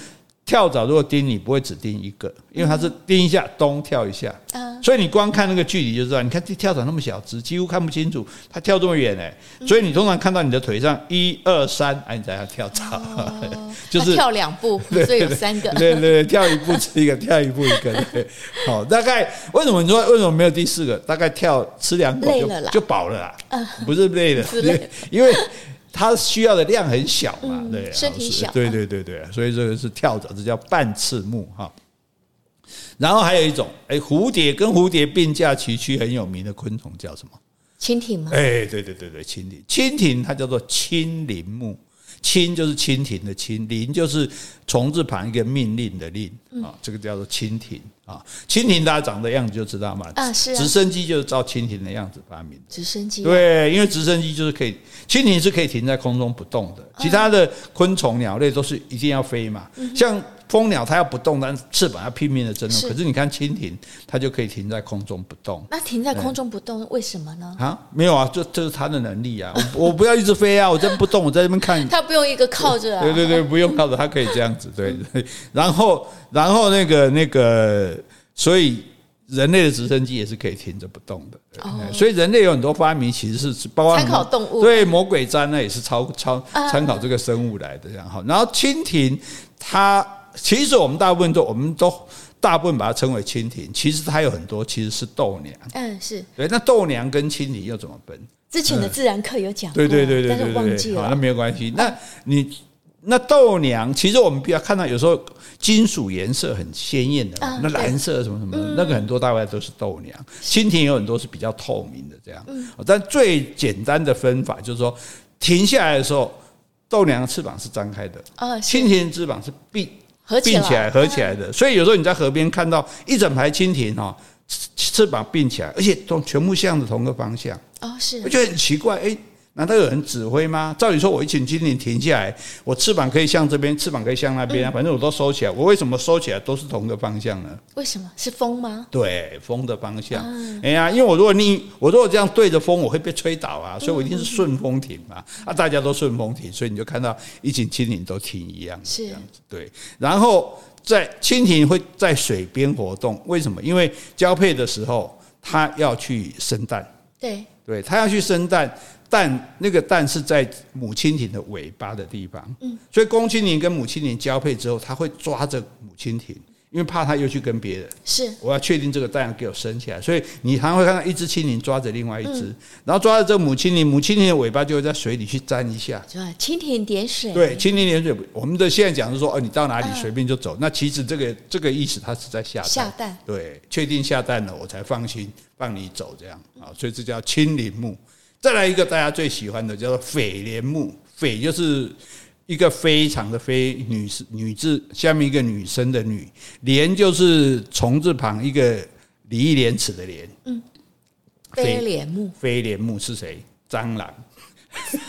跳蚤如果叮你，不会只叮一个，因为它是叮一下，咚跳一下，所以你光看那个距离就知道。你看这跳蚤那么小只，几乎看不清楚，它跳这么远哎，所以你通常看到你的腿上一二三，哎，你才要跳蚤，就是跳两步，所以有三个，对对對，跳一步吃一个，跳一步一个，对，好，大概为什么你说为什么没有第四个？大概跳吃两口就就饱了啦，不是累了，因为。它需要的量很小嘛，对，身体小，对对对对，所以这个是跳蚤，这叫半翅目哈。然后还有一种，哎，蝴蝶跟蝴蝶并驾齐驱很有名的昆虫叫什么？蜻蜓吗？哎，对对对对，蜻蜓，蜻蜓它叫做蜻蜓目。蜻就是蜻蜓的蜻，临就是虫字旁一个命令的令啊，这个叫做蜻蜓啊。蜻蜓大家长的样子就知道嘛，啊是。直升机就是照蜻蜓的样子发明的。直升机对，因为直升机就是可以，蜻蜓是可以停在空中不动的，其他的昆虫鸟类都是一定要飞嘛，像。蜂鸟它要不动，但翅膀要拼命的震动。可是你看蜻蜓，它就可以停在空中不动。那停在空中不动，为什么呢？啊，没有啊，这这是它的能力啊。我我不要一直飞啊，我真不动，我在这边看。它不用一个靠着啊。对对对，不用靠着，它可以这样子。对 对。然后然后那个那个，所以人类的直升机也是可以停着不动的。哦。所以人类有很多发明，其实是包括参考动物。对，魔鬼毡呢也是超超参考这个生物来的这样哈。然后蜻蜓它。其实我们大部分都，我们都大部分把它称为蜻蜓。其实它有很多其实是豆娘。嗯，是对。那豆娘跟蜻蜓又怎么分？之前的自然课有讲过。对对对对对，但是忘记了。好，那没有关系。那你那豆娘，其实我们比较看到有时候金属颜色很鲜艳的，那蓝色什么什么，那个很多大概都是豆娘。蜻蜓有很多是比较透明的这样。但最简单的分法就是说，停下来的时候，豆娘的翅膀是张开的，蜻蜓的翅膀是闭。并起来，合起来的，所以有时候你在河边看到一整排蜻蜓哈，翅膀并起来，而且都全部向着同个方向。哦，是，我觉得很奇怪，哎。难道有人指挥吗？照理说，我一群蜻蜓停下来，我翅膀可以向这边，翅膀可以向那边啊，反正我都收起来。我为什么收起来都是同个方向呢？为什么？是风吗？对，风的方向。哎呀，因为我如果你我如果这样对着风，我会被吹倒啊，所以我一定是顺风停嘛。啊，大家都顺风停，所以你就看到一群蜻蜓都停一样，是这样子。对，然后在蜻蜓会在水边活动，为什么？因为交配的时候，它要去生蛋。对，对，它要去生蛋。蛋那个蛋是在母蜻蜓的尾巴的地方，嗯，所以公蜻蜓跟母蜻蜓交配之后，它会抓着母蜻蜓，因为怕它又去跟别人。是，我要确定这个蛋要给我生起来，所以你常常会看到一只蜻蜓抓着另外一只，然后抓着这个母蜻蜓，母蜻蜓的尾巴就会在水里去沾一下。对，蜻蜓点水。对，蜻蜓点水。我们的现在讲是说，哦，你到哪里随便就走。那其实这个这个意思，它是在下蛋。下蛋。对，确定下蛋了，我才放心放你走这样啊，所以这叫蜻蜓目。再来一个大家最喜欢的叫做蜚蠊目，蜚就是一个非常的非女士女字下面一个女生的女，蠊就是虫字旁一个礼义廉耻的廉。嗯，蜚蠊目，蜚蠊目是谁？蟑螂。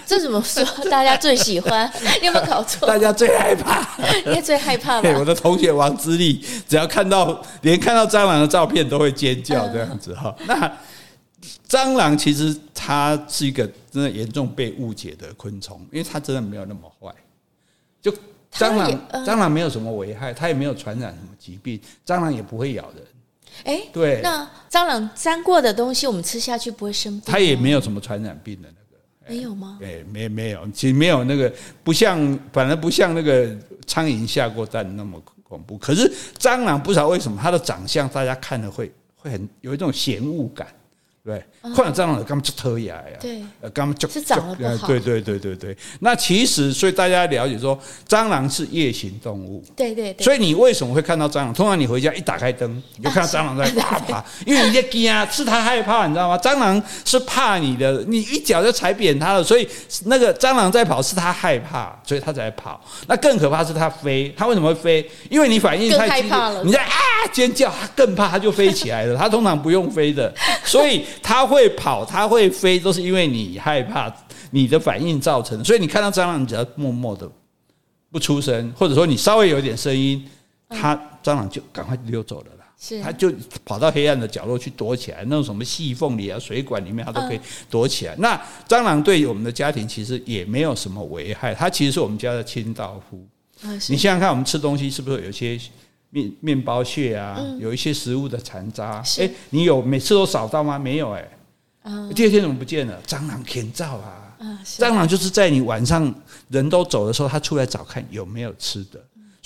这怎么说？大家最喜欢？你有没有搞错？大家最害怕，因为最害怕嘛。我的同学王之力，只要看到连看到蟑螂的照片都会尖叫，这样子哈。那。蟑螂其实它是一个真的严重被误解的昆虫，因为它真的没有那么坏。就蟑螂，蟑螂没有什么危害，它也没有传染什么疾病，蟑螂也不会咬人。哎，对，那蟑螂粘过的东西我们吃下去不会生病？它也没有什么传染病的那个，没有吗？哎，没没有，其实没有那个，不像，反而不像那个苍蝇下过蛋那么恐怖。可是蟑螂不知道为什么它的长相大家看了会。会很有一种嫌恶感。对，看到蟑螂就特牙呀？对，呃，干嘛就是长得不好。对对对对对。那其实，所以大家了解说，蟑螂是夜行动物。对对对。所以你为什么会看到蟑螂？通常你回家一打开灯，你就看到蟑螂在爬爬，因为你在惊啊，是它害怕，你知道吗？蟑螂是怕你的，你一脚就踩扁它了，所以那个蟑螂在跑是它害怕，所以它才跑。那更可怕是它飞，它为什么会飞？因为你反应太激烈，你在啊尖叫，它更怕，它就飞起来了。它通常不用飞的，所以。它会跑，它会飞，都是因为你害怕你的反应造成的。所以你看到蟑螂，你只要默默的不出声，或者说你稍微有点声音，它蟑螂就赶快溜走了啦。是，它就跑到黑暗的角落去躲起来，那种什么细缝里啊、水管里面，它都可以躲起来。那蟑螂对我们的家庭其实也没有什么危害，它其实是我们家的清道夫。你想想看，我们吃东西是不是有些？面面包屑啊，嗯、有一些食物的残渣，哎、欸，你有每次都扫到吗？没有、欸，哎、嗯，第二天怎么不见了？蟑螂天造啊，嗯、蟑螂就是在你晚上人都走的时候，它出来找看有没有吃的。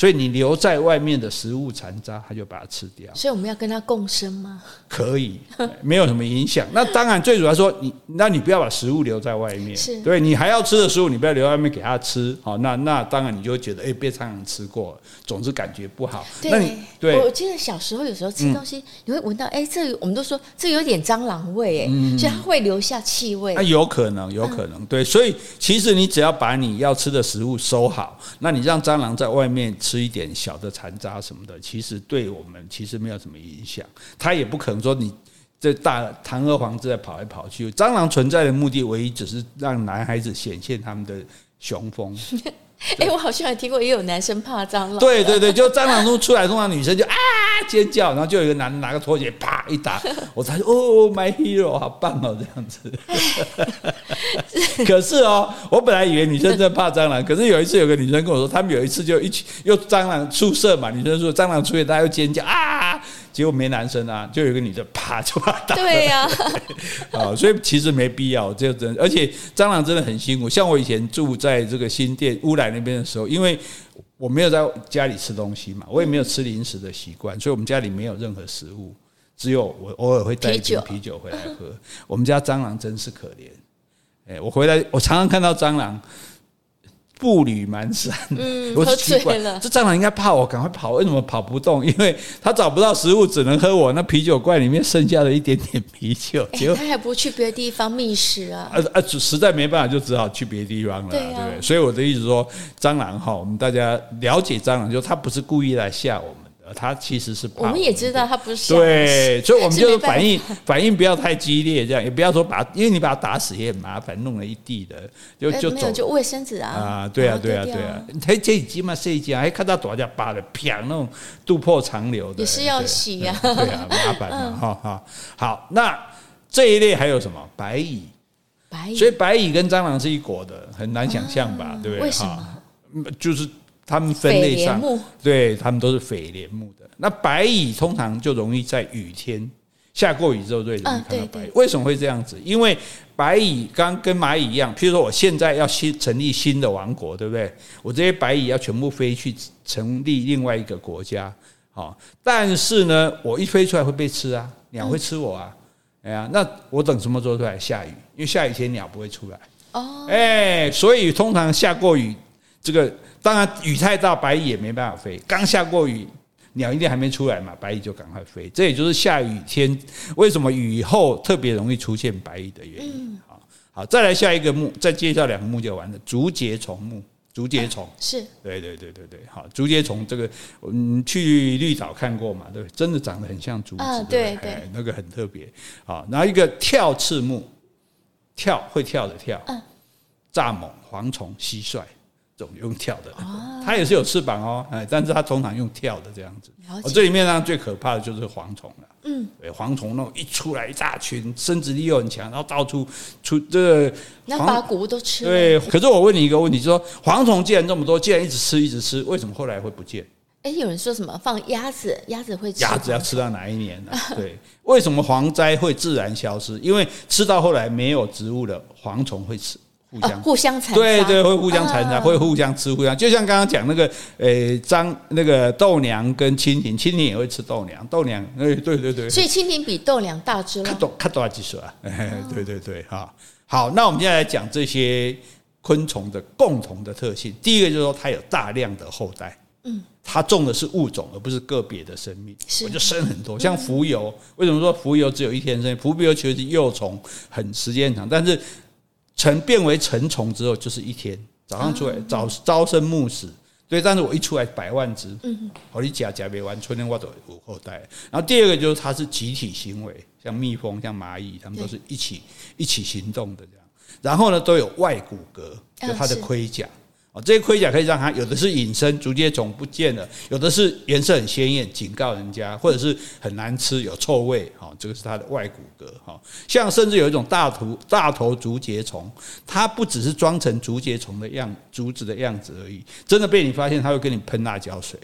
所以你留在外面的食物残渣，它就把它吃掉。所以我们要跟它共生吗？可以，没有什么影响。那当然，最主要说你，那你不要把食物留在外面。是，对你还要吃的食物，你不要留在外面给它吃。好，那那当然你就会觉得，哎、欸，被蟑螂吃过，总之感觉不好。对，那你对，我记得小时候有时候吃东西，嗯、你会闻到，哎、欸，这我们都说这有点蟑螂味，哎、嗯，所以它会留下气味。那有可能，有可能，对。所以其实你只要把你要吃的食物收好，那你让蟑螂在外面吃吃一点小的残渣什么的，其实对我们其实没有什么影响。他也不可能说你这大堂而皇之在跑来跑去。蟑螂存在的目的，唯一只是让男孩子显现他们的雄风。哎，我好像还听过，也有男生怕蟑螂。对对对，就蟑螂中出来，通常女生就啊尖叫，然后就有一个男的拿个拖鞋啪一打，我才说哦，my hero，好棒哦，这样子。可是哦，我本来以为女生真的怕蟑螂，可是有一次有个女生跟我说，他们有一次就一起又蟑螂出射嘛，女生说蟑螂出现，大家又尖叫啊。结果没男生啊，就有一个女的啪就把他打了。对呀，啊，所以其实没必要，这真而且蟑螂真的很辛苦。像我以前住在这个新店乌来那边的时候，因为我没有在家里吃东西嘛，我也没有吃零食的习惯，所以我们家里没有任何食物，只有我偶尔会带一瓶啤酒回来喝。我们家蟑螂真是可怜，哎，我回来我常常看到蟑螂。步履蹒跚，嗯，我奇怪了，这蟑螂应该怕我赶快跑，为什么跑不动？因为它找不到食物，只能喝我那啤酒罐里面剩下的一点点啤酒。结果它还不去别的地方觅食啊？啊啊！实在没办法，就只好去别的地方了，对不对？所以我的意思说，蟑螂哈，我们大家了解蟑螂，就它不是故意来吓我们。他其实是怕我，我们也知道他不是对，所以我们就是反应 反应不要太激烈，这样也不要说把，因为你把它打死也很麻烦，弄了一地的就就走就卫生纸啊啊，对啊对啊对啊，他这一集嘛这一集还看到大家扒的，啪那种肚破长流的，也是要洗呀，对啊 麻烦嘛哈哈。好，那这一类还有什么白蚁？白蚁，所以白蚁跟蟑螂是一国的，很难想象吧？对不对？为什么？就是。他们分类上，对，他们都是蜚蠊目的。那白蚁通常就容易在雨天下过雨之后最容易看到白蚁。为什么会这样子？因为白蚁刚跟蚂蚁一样，譬如说我现在要新成立新的王国，对不对？我这些白蚁要全部飞去成立另外一个国家，好，但是呢，我一飞出来会被吃啊，鸟会吃我啊，哎呀，那我等什么时候出来？下雨，因为下雨天鸟不会出来。哦，哎，所以通常下过雨，这个。当然，雨太大，白蚁也没办法飞。刚下过雨，鸟一定还没出来嘛，白蚁就赶快飞。这也就是下雨天为什么雨后特别容易出现白蚁的原因。好，好，再来下一个目，再介绍两个目就完了。竹节虫目，竹节虫是，对对对对对。好，竹节虫这个，我们去绿岛看过嘛？对，真的长得很像竹子，对对，那个很特别。好，然后一个跳翅目，跳会跳的跳，蚱蜢、蝗虫、蟋蟀。这种用跳的，它也是有翅膀哦，哎，但是它通常用跳的这样子。哦，这里面呢最可怕的就是蝗虫了。嗯，对，蝗虫那种一出来一大群，生殖力又很强，然后到处出这个，那把谷都吃了。对，可是我问你一个问题，就说蝗虫既然这么多，既然一直吃一直吃，为什么后来会不见？哎，有人说什么放鸭子，鸭子会吃鸭子要吃到哪一年呢？对，为什么蝗灾会自然消失？因为吃到后来没有植物了，蝗虫会吃。互相、哦、互相残杀，对对，会互相残杀，会互相吃，互相就像刚刚讲那个，诶，张那个豆娘跟蜻蜓，蜻蜓也会吃豆娘，豆娘，哎，对对对，所以蜻蜓比豆娘大只了，看多看多少几岁啊？对对对，哈，好，那我们现在来讲这些昆虫的共同的特性，第一个就是说它有大量的后代，嗯，它种的是物种，而不是个别的生命，我就生很多，像蜉蝣，为什么说蜉蝣只有一天生？蜉蝣其实是幼虫，很时间很长，但是。成变为成虫之后，就是一天早上出来早朝生暮死，对。但是我一出来百万只，嗯，好，你假假没完，春天我都有后代。然后第二个就是它是集体行为，像蜜蜂、像蚂蚁，它们都是一起一起行动的这样。然后呢，都有外骨骼，就它的盔甲。哦，这些盔甲可以让它有的是隐身，竹节虫不见了；有的是颜色很鲜艳，警告人家；或者是很难吃，有臭味。哈，这个是它的外骨骼。哈，像甚至有一种大头大头竹节虫，它不只是装成竹节虫的样竹子的样子而已，真的被你发现，它会跟你喷辣椒水。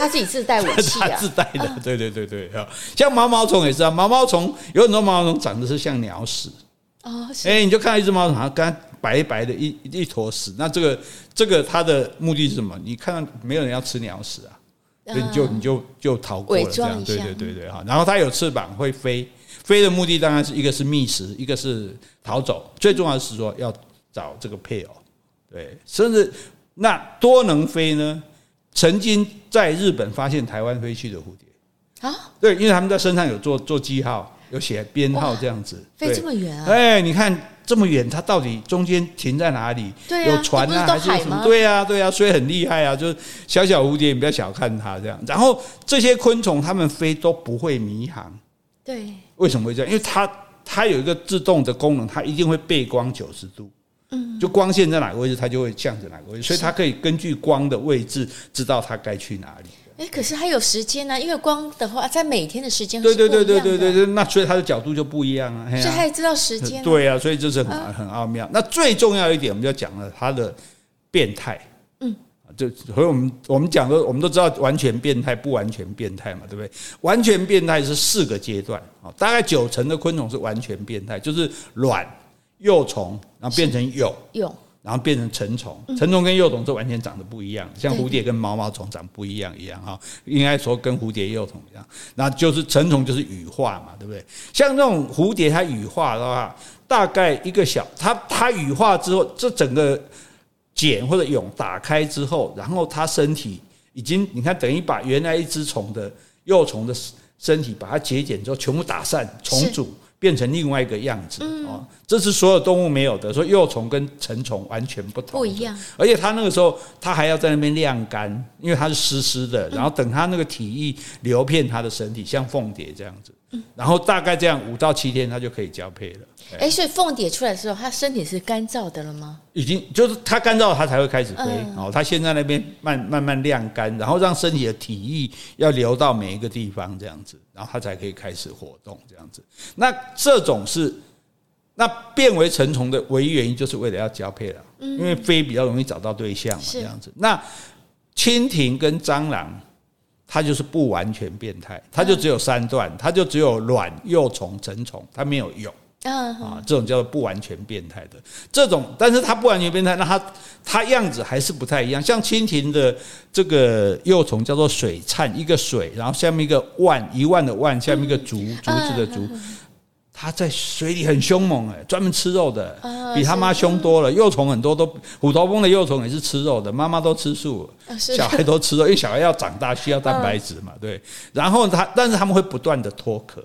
它自己自带武器啊，它自带的。对对对对，哈，像毛毛虫也是啊，毛毛虫有很多毛毛虫长得是像鸟屎。哦，哎，你就看到一只毛虫，好像刚。白白的一一坨屎，那这个这个它的目的是什么？你看到没有人要吃鸟屎啊，所以你就你就就逃过了这样，对对对对哈。然后它有翅膀会飞，飞的目的当然是一个是觅食，一个是逃走，最重要的是说要找这个配偶。对，甚至那多能飞呢？曾经在日本发现台湾飞去的蝴蝶啊，对，因为他们在身上有做做记号，有写编号这样子，飞这么远啊？哎，你看。这么远，它到底中间停在哪里？有船啊，还是什么？对啊，对啊，所以很厉害啊！就是小小蝴蝶，你不要小看它这样。然后这些昆虫，它们飞都不会迷航。对，为什么会这样？因为它它有一个自动的功能，它一定会背光九十度。嗯，就光线在哪个位置，它就会向着哪个位置，所以它可以根据光的位置知道它该去哪里。哎，可是还有时间呢、啊，因为光的话，在每天的时间对对对对对对，那所以它的角度就不一样啊。所以它也知道时间、啊。对啊，所以这是很很奥妙。那最重要一点，我们就讲了它的变态。嗯，就所以我们我们讲的，我们都知道完全变态、不完全变态嘛，对不对？完全变态是四个阶段啊，大概九成的昆虫是完全变态，就是卵、幼虫，然后变成蛹。蛹。然后变成成虫，成虫跟幼虫是完全长得不一样，像蝴蝶跟毛毛虫长不一样一样哈，应该说跟蝴蝶幼虫一样，那就是成虫就是羽化嘛，对不对？像那种蝴蝶它羽化的话，大概一个小，它它羽化之后，这整个茧或者蛹打开之后，然后它身体已经你看等于把原来一只虫的幼虫的身体把它节茧之后全部打散重组。变成另外一个样子哦，这是所有动物没有的。说幼虫跟成虫完全不同，不一样。而且它那个时候，它还要在那边晾干，因为它是湿湿的。然后等它那个体液流遍它的身体，像凤蝶这样子。然后大概这样五到七天，它就可以交配了。哎，所以凤蝶出来的时候，它身体是干燥的了吗？已经，就是它干燥，它才会开始飞。哦，它先在那边慢慢慢晾干，然后让身体的体液要流到每一个地方，这样子，然后它才可以开始活动，这样子。那这种是那变为成虫的唯一原因，就是为了要交配了。因为飞比较容易找到对象嘛，这样子。那蜻蜓跟蟑螂。它就是不完全变态，它就只有三段，它就只有卵、幼虫、成虫，它没有蛹啊，这种叫做不完全变态的这种，但是它不完全变态，那它它样子还是不太一样。像蜻蜓的这个幼虫叫做水灿，一个水，然后下面一个万，一万的万，下面一个竹，竹子的竹。它在水里很凶猛哎，专门吃肉的，比他妈凶多了。幼虫很多都虎头蜂的幼虫也是吃肉的，妈妈都吃素，小孩都吃肉，因为小孩要长大需要蛋白质嘛，对。然后它，但是他们会不断的脱壳，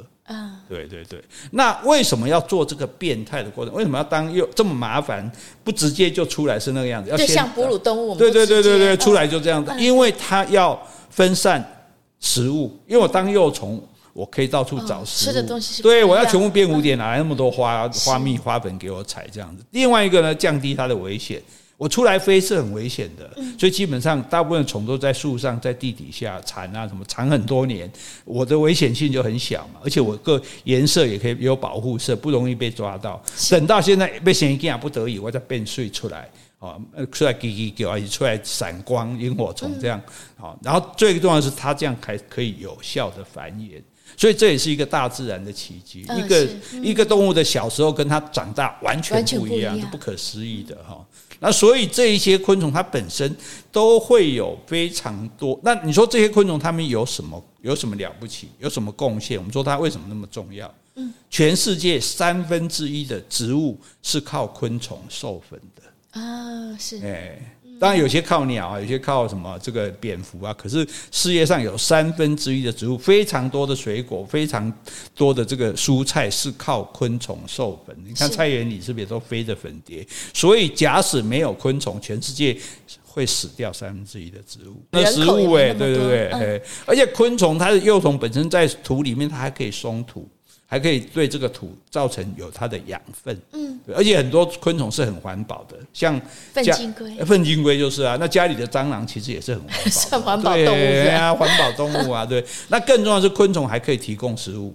对对对。那为什么要做这个变态的过程？为什么要当幼这么麻烦？不直接就出来是那个样子？要就像哺乳动物，对对对对对，出来就这样子，因为它要分散食物，因为我当幼虫。我可以到处找食物，吃的东西是对，我要全部变蝴蝶，哪来那么多花花蜜花粉给我采这样子？另外一个呢，降低它的危险。我出来飞是很危险的，所以基本上大部分虫都在树上，在地底下产啊什么，产很多年，我的危险性就很小嘛。而且我个颜色也可以有保护色，不容易被抓到。等到现在被嫌疑啊不得已，我再变睡出来啊，出来叽叽叫，而且出来闪光萤火虫这样好。然后最重要的是，它这样还可以有效的繁衍。所以这也是一个大自然的奇迹，一个一个动物的小时候跟它长大完全不一样，是不可思议的哈。那所以这一些昆虫它本身都会有非常多。那你说这些昆虫它们有什么有什么了不起？有什么贡献？我们说它为什么那么重要？嗯，全世界三分之一的植物是靠昆虫授粉的啊，是哎。当然有些靠鸟啊，有些靠什么这个蝙蝠啊。可是世界上有三分之一的植物，非常多的水果，非常多的这个蔬菜是靠昆虫授粉。你看菜园里是不是也都飞着粉蝶？所以假使没有昆虫，全世界会死掉三分之一的植物。那食物哎，对对对，哎，而且昆虫它的幼虫本身在土里面，它还可以松土。还可以对这个土造成有它的养分，嗯，而且很多昆虫是很环保的，像粪金龟，粪金龟就是啊，那家里的蟑螂其实也是很环保，是环保动物对啊，环保动物啊，对。那更重要的是昆虫还可以提供食物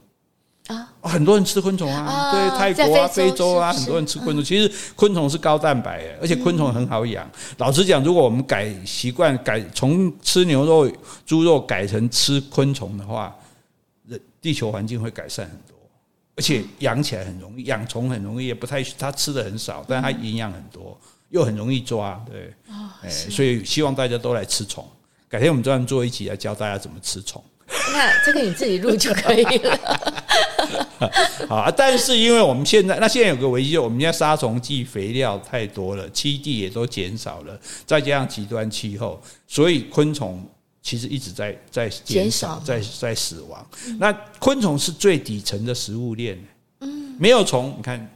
啊，很多人吃昆虫啊，对，泰国啊、非洲啊，很多人吃昆虫。其实昆虫是高蛋白的，而且昆虫很好养。老实讲，如果我们改习惯，改从吃牛肉、猪肉改成吃昆虫的话，人地球环境会改善很多。而且养起来很容易，养虫很容易，也不太它吃的很少，但它营养很多，又很容易抓，对，哎，所以希望大家都来吃虫。改天我们专门做一集来教大家怎么吃虫。那这个你自己录就可以了。好啊，但是因为我们现在那现在有个危机，我们现在杀虫剂肥料太多了，栖地也都减少了，再加上极端气候，所以昆虫。其实一直在在减少，在在死亡。那昆虫是最底层的食物链，嗯，没有虫，你看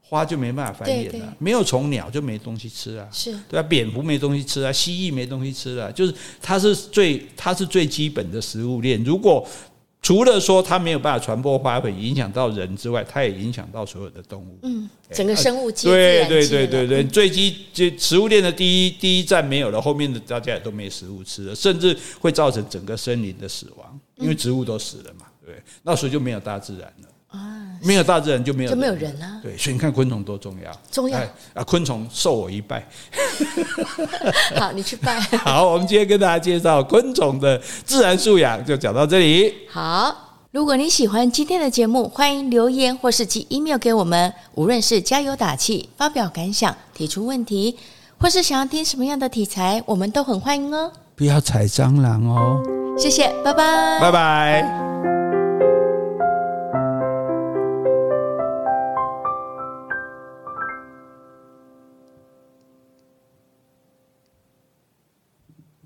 花就没办法繁衍了；没有虫，鸟就没东西吃啊，是。对啊，蝙蝠没东西吃啊，蜥蜴没东西吃了，就是它是最它是最基本的食物链。如果除了说它没有办法传播花粉影响到人之外，它也影响到所有的动物。嗯，整个生物界。对对对对对，最基就食物链的第一第一站没有了，后面的大家也都没食物吃了，甚至会造成整个森林的死亡，因为植物都死了嘛。对，那时候就没有大自然了。啊，没有大自然就没有就没有人啊。对，所以你看昆虫多重要，重要啊！昆虫受我一拜。好，你去拜。好，我们今天跟大家介绍昆虫的自然素养，就讲到这里。好，如果你喜欢今天的节目，欢迎留言或是寄 email 给我们。无论是加油打气、发表感想、提出问题，或是想要听什么样的题材，我们都很欢迎哦。不要踩蟑螂哦。谢谢，拜拜，拜拜。